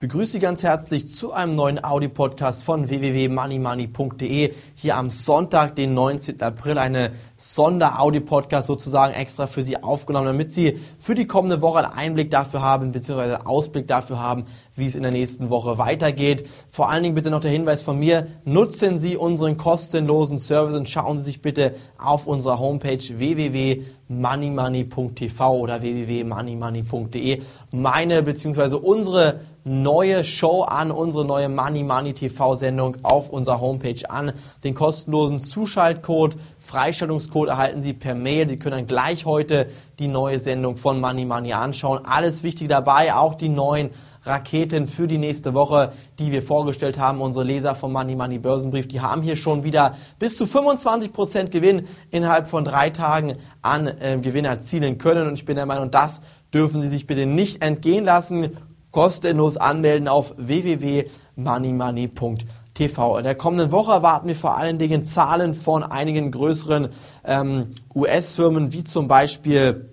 begrüße Sie ganz herzlich zu einem neuen Audi-Podcast von www.moneymoney.de. Hier am Sonntag, den 19. April, eine Sonder-Audi-Podcast sozusagen extra für Sie aufgenommen, damit Sie für die kommende Woche einen Einblick dafür haben, beziehungsweise einen Ausblick dafür haben, wie es in der nächsten Woche weitergeht. Vor allen Dingen bitte noch der Hinweis von mir, nutzen Sie unseren kostenlosen Service und schauen Sie sich bitte auf unserer Homepage www.moneymoney.tv oder www.moneymoney.de meine beziehungsweise unsere neue Show an, unsere neue Money Money TV Sendung auf unserer Homepage an. Den kostenlosen Zuschaltcode, Freistellungscode erhalten Sie per Mail. Sie können dann gleich heute die neue Sendung von Money Money anschauen. Alles wichtig dabei, auch die neuen Raketen für die nächste Woche, die wir vorgestellt haben. Unsere Leser vom Money Money Börsenbrief, die haben hier schon wieder bis zu 25% Gewinn innerhalb von drei Tagen an äh, Gewinn erzielen können. Und ich bin der Meinung, das dürfen Sie sich bitte nicht entgehen lassen kostenlos anmelden auf www.moneymoney.tv. In der kommenden Woche erwarten wir vor allen Dingen Zahlen von einigen größeren ähm, US-Firmen, wie zum Beispiel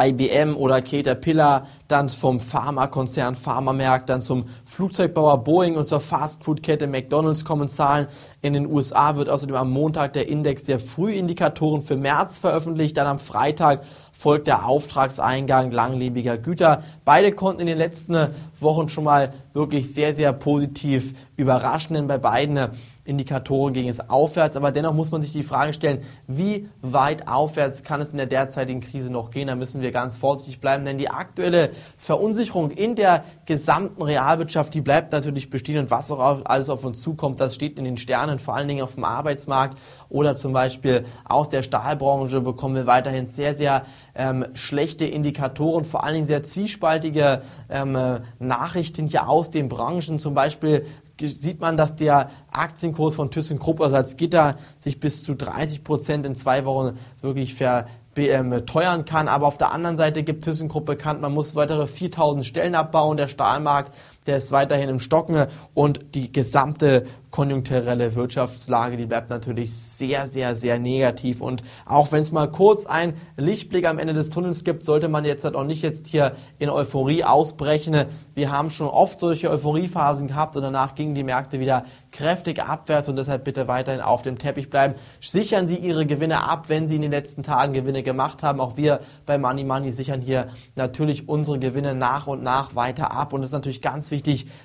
IBM oder Caterpillar, dann vom Pharmakonzern Pharmamerk, dann zum Flugzeugbauer Boeing und zur Fastfood-Kette McDonald's kommen Zahlen. In den USA wird außerdem am Montag der Index der Frühindikatoren für März veröffentlicht, dann am Freitag folgt der Auftragseingang langlebiger Güter. Beide konnten in den letzten Wochen schon mal wirklich sehr, sehr positiv überraschen, denn bei beiden Indikatoren ging es aufwärts, aber dennoch muss man sich die Frage stellen, wie weit aufwärts kann es in der derzeitigen Krise noch gehen? Da müssen wir ganz vorsichtig bleiben, denn die aktuelle Verunsicherung in der gesamten Realwirtschaft, die bleibt natürlich bestehen und was auch alles auf uns zukommt, das steht in den Sternen, vor allen Dingen auf dem Arbeitsmarkt oder zum Beispiel aus der Stahlbranche bekommen wir weiterhin sehr, sehr ähm, schlechte Indikatoren, vor allen Dingen sehr zwiespaltige ähm, Nachrichten hier aus den Branchen. Zum Beispiel sieht man, dass der Aktienkurs von ThyssenKrupp, also als Gitter, sich bis zu 30 Prozent in zwei Wochen wirklich ver teuern kann. Aber auf der anderen Seite gibt ThyssenKrupp bekannt, man muss weitere 4000 Stellen abbauen. Der Stahlmarkt, der ist weiterhin im Stocken und die gesamte konjunkturelle Wirtschaftslage, die bleibt natürlich sehr, sehr, sehr negativ. Und auch wenn es mal kurz einen Lichtblick am Ende des Tunnels gibt, sollte man jetzt halt auch nicht jetzt hier in Euphorie ausbrechen. Wir haben schon oft solche Euphoriephasen gehabt und danach gingen die Märkte wieder kräftig abwärts und deshalb bitte weiterhin auf dem Teppich bleiben. Sichern Sie Ihre Gewinne ab, wenn Sie in den letzten Tagen Gewinne gemacht haben. Auch wir bei Money Money sichern hier natürlich unsere Gewinne nach und nach weiter ab und es ist natürlich ganz wichtig,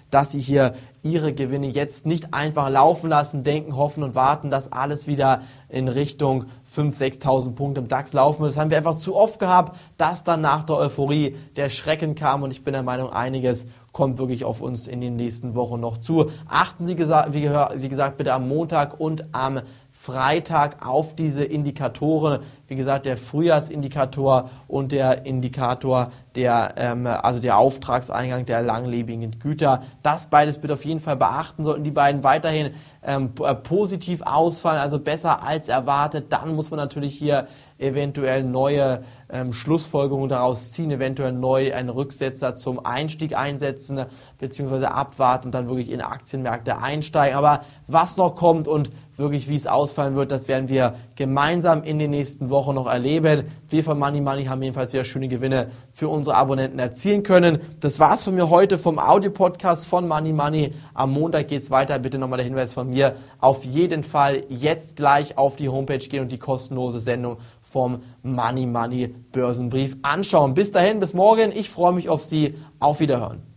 dass Sie hier ihre Gewinne jetzt nicht einfach laufen lassen, denken, hoffen und warten, dass alles wieder in Richtung 5.000, 6.000 Punkte im DAX laufen wird. Das haben wir einfach zu oft gehabt, dass dann nach der Euphorie der Schrecken kam und ich bin der Meinung, einiges kommt wirklich auf uns in den nächsten Wochen noch zu. Achten Sie, wie gesagt, bitte am Montag und am Freitag auf diese Indikatoren. Wie gesagt, der Frühjahrsindikator und der Indikator der, ähm, also der Auftragseingang der langlebigen Güter. Das beides bitte auf jeden Fall beachten. Sollten die beiden weiterhin ähm, äh, positiv ausfallen, also besser als erwartet, dann muss man natürlich hier eventuell neue ähm, Schlussfolgerungen daraus ziehen, eventuell neu einen Rücksetzer zum Einstieg einsetzen, beziehungsweise abwarten und dann wirklich in Aktienmärkte einsteigen. Aber was noch kommt und wirklich wie es ausfallen wird, das werden wir gemeinsam in den nächsten Wochen noch erleben. Wir von Money Money haben jedenfalls wieder schöne Gewinne für unsere Abonnenten erzielen können. Das war's von mir heute vom Audio-Podcast von Money Money. Am Montag geht's weiter. Bitte nochmal der Hinweis von mir. Auf jeden Fall jetzt gleich auf die Homepage gehen und die kostenlose Sendung vom Money Money Börsenbrief anschauen. Bis dahin, bis morgen. Ich freue mich auf Sie. Auf Wiederhören.